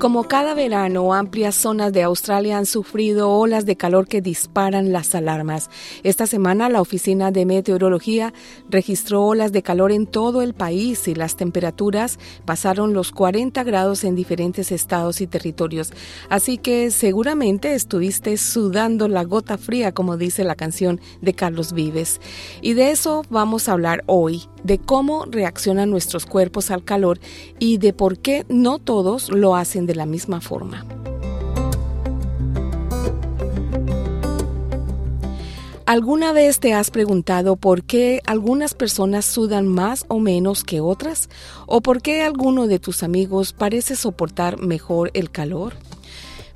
Como cada verano, amplias zonas de Australia han sufrido olas de calor que disparan las alarmas. Esta semana, la Oficina de Meteorología registró olas de calor en todo el país y las temperaturas pasaron los 40 grados en diferentes estados y territorios. Así que seguramente estuviste sudando la gota fría, como dice la canción de Carlos Vives. Y de eso vamos a hablar hoy, de cómo reaccionan nuestros cuerpos al calor y de por qué no todos lo hacen de la misma forma. ¿Alguna vez te has preguntado por qué algunas personas sudan más o menos que otras? ¿O por qué alguno de tus amigos parece soportar mejor el calor?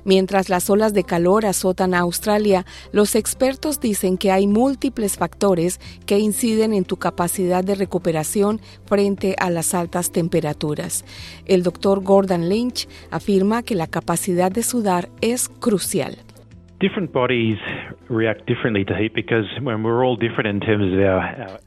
Mientras las olas de calor azotan a Australia, los expertos dicen que hay múltiples factores que inciden en tu capacidad de recuperación frente a las altas temperaturas. El doctor Gordon Lynch afirma que la capacidad de sudar es crucial.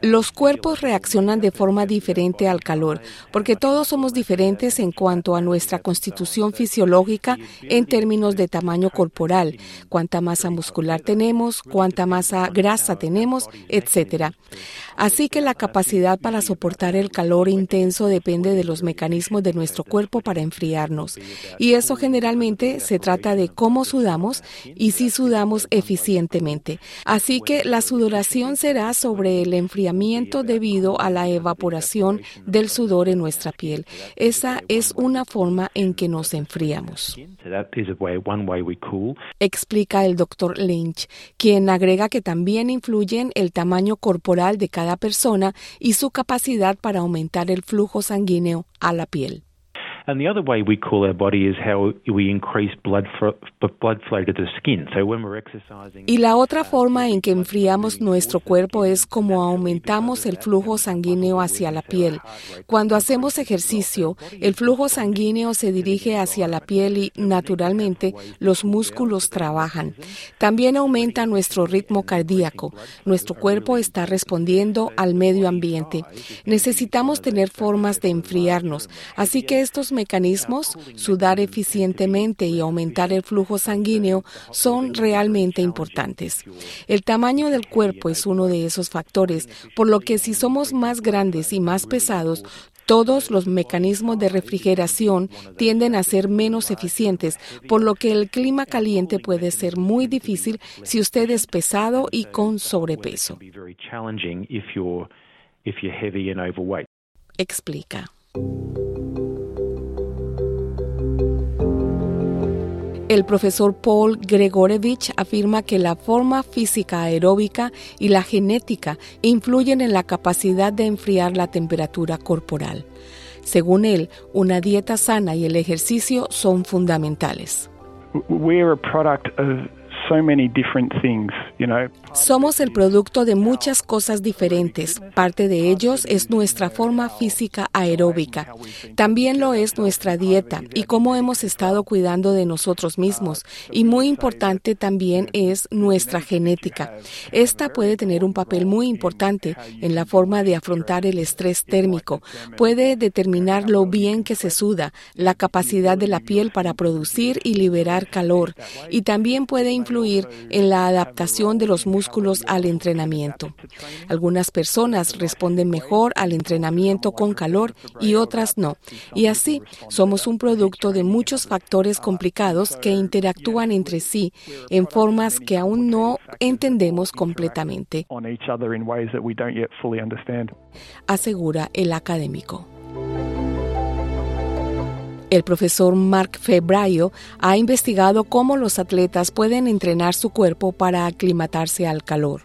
Los cuerpos reaccionan de forma diferente al calor, porque todos somos diferentes en cuanto a nuestra constitución fisiológica en términos de tamaño corporal, cuánta masa muscular tenemos, cuánta masa grasa tenemos, etc. Así que la capacidad para soportar el calor intenso depende de los mecanismos de nuestro cuerpo para enfriarnos. Y eso generalmente se trata de cómo sudamos y si sudamos eficientemente. Así que la sudoración será sobre el enfriamiento debido a la evaporación del sudor en nuestra piel. Esa es una forma en que nos enfriamos. Explica el doctor Lynch, quien agrega que también influyen el tamaño corporal de cada persona y su capacidad para aumentar el flujo sanguíneo a la piel. Y la otra forma en que enfriamos nuestro cuerpo es como aumentamos el flujo sanguíneo hacia la piel. Cuando hacemos ejercicio, el flujo sanguíneo se dirige hacia la piel y naturalmente los músculos trabajan. También aumenta nuestro ritmo cardíaco. Nuestro cuerpo está respondiendo al medio ambiente. Necesitamos tener formas de enfriarnos, así que estos mecanismos, sudar eficientemente y aumentar el flujo sanguíneo son realmente importantes. El tamaño del cuerpo es uno de esos factores, por lo que si somos más grandes y más pesados, todos los mecanismos de refrigeración tienden a ser menos eficientes, por lo que el clima caliente puede ser muy difícil si usted es pesado y con sobrepeso. Explica. El profesor Paul Gregorevich afirma que la forma física aeróbica y la genética influyen en la capacidad de enfriar la temperatura corporal. Según él, una dieta sana y el ejercicio son fundamentales. Somos el producto de muchas cosas diferentes. Parte de ellos es nuestra forma física aeróbica. También lo es nuestra dieta y cómo hemos estado cuidando de nosotros mismos. Y muy importante también es nuestra genética. Esta puede tener un papel muy importante en la forma de afrontar el estrés térmico. Puede determinar lo bien que se suda, la capacidad de la piel para producir y liberar calor. Y también puede influir en la adaptación de los músculos al entrenamiento. Algunas personas responden mejor al entrenamiento con calor y otras no. Y así somos un producto de muchos factores complicados que interactúan entre sí en formas que aún no entendemos completamente, asegura el académico. El profesor Mark Febraio ha investigado cómo los atletas pueden entrenar su cuerpo para aclimatarse al calor.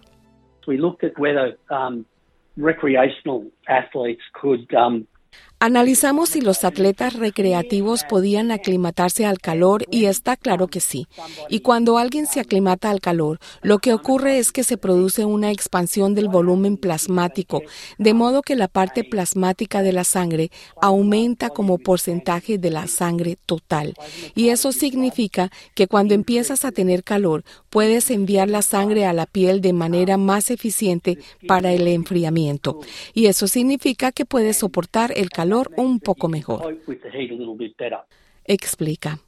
Analizamos si los atletas recreativos podían aclimatarse al calor y está claro que sí. Y cuando alguien se aclimata al calor, lo que ocurre es que se produce una expansión del volumen plasmático, de modo que la parte plasmática de la sangre aumenta como porcentaje de la sangre total. Y eso significa que cuando empiezas a tener calor, puedes enviar la sangre a la piel de manera más eficiente para el enfriamiento. Y eso significa que puedes soportar el calor un poco mejor. Explica.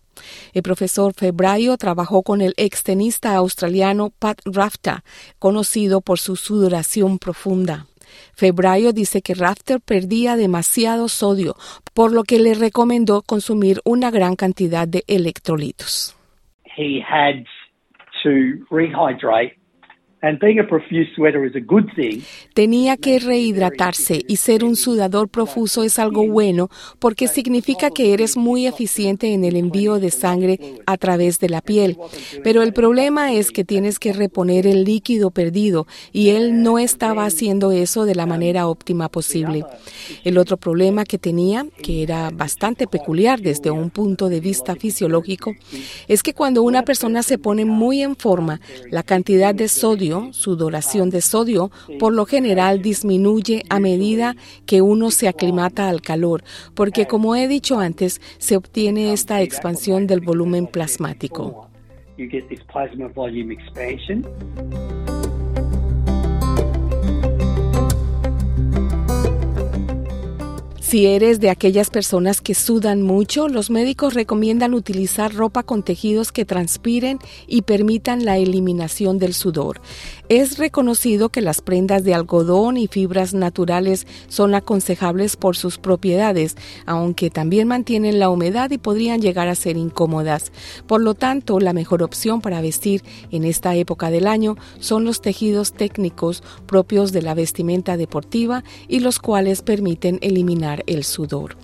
El profesor Febrayo trabajó con el extenista australiano Pat Rafter, conocido por su sudoración profunda. Febrayo dice que Rafter perdía demasiado sodio, por lo que le recomendó consumir una gran cantidad de electrolitos. He had to rehydrate Tenía que rehidratarse y ser un sudador profuso es algo bueno porque significa que eres muy eficiente en el envío de sangre a través de la piel. Pero el problema es que tienes que reponer el líquido perdido y él no estaba haciendo eso de la manera óptima posible. El otro problema que tenía, que era bastante peculiar desde un punto de vista fisiológico, es que cuando una persona se pone muy en forma, la cantidad de sodio su doración de sodio, por lo general disminuye a medida que uno se aclimata al calor, porque como he dicho antes, se obtiene esta expansión del volumen plasmático. Si eres de aquellas personas que sudan mucho, los médicos recomiendan utilizar ropa con tejidos que transpiren y permitan la eliminación del sudor. Es reconocido que las prendas de algodón y fibras naturales son aconsejables por sus propiedades, aunque también mantienen la humedad y podrían llegar a ser incómodas. Por lo tanto, la mejor opción para vestir en esta época del año son los tejidos técnicos propios de la vestimenta deportiva y los cuales permiten eliminar el sudor.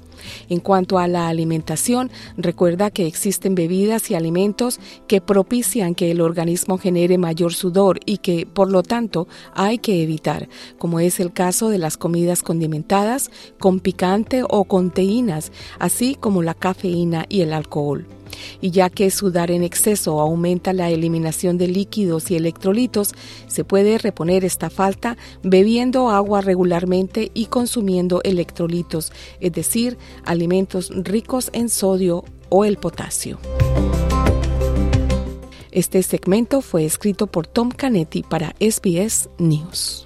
En cuanto a la alimentación, recuerda que existen bebidas y alimentos que propician que el organismo genere mayor sudor y que, por lo tanto, hay que evitar, como es el caso de las comidas condimentadas, con picante o con teínas, así como la cafeína y el alcohol y ya que sudar en exceso aumenta la eliminación de líquidos y electrolitos, se puede reponer esta falta bebiendo agua regularmente y consumiendo electrolitos, es decir, alimentos ricos en sodio o el potasio. Este segmento fue escrito por Tom Canetti para SBS News.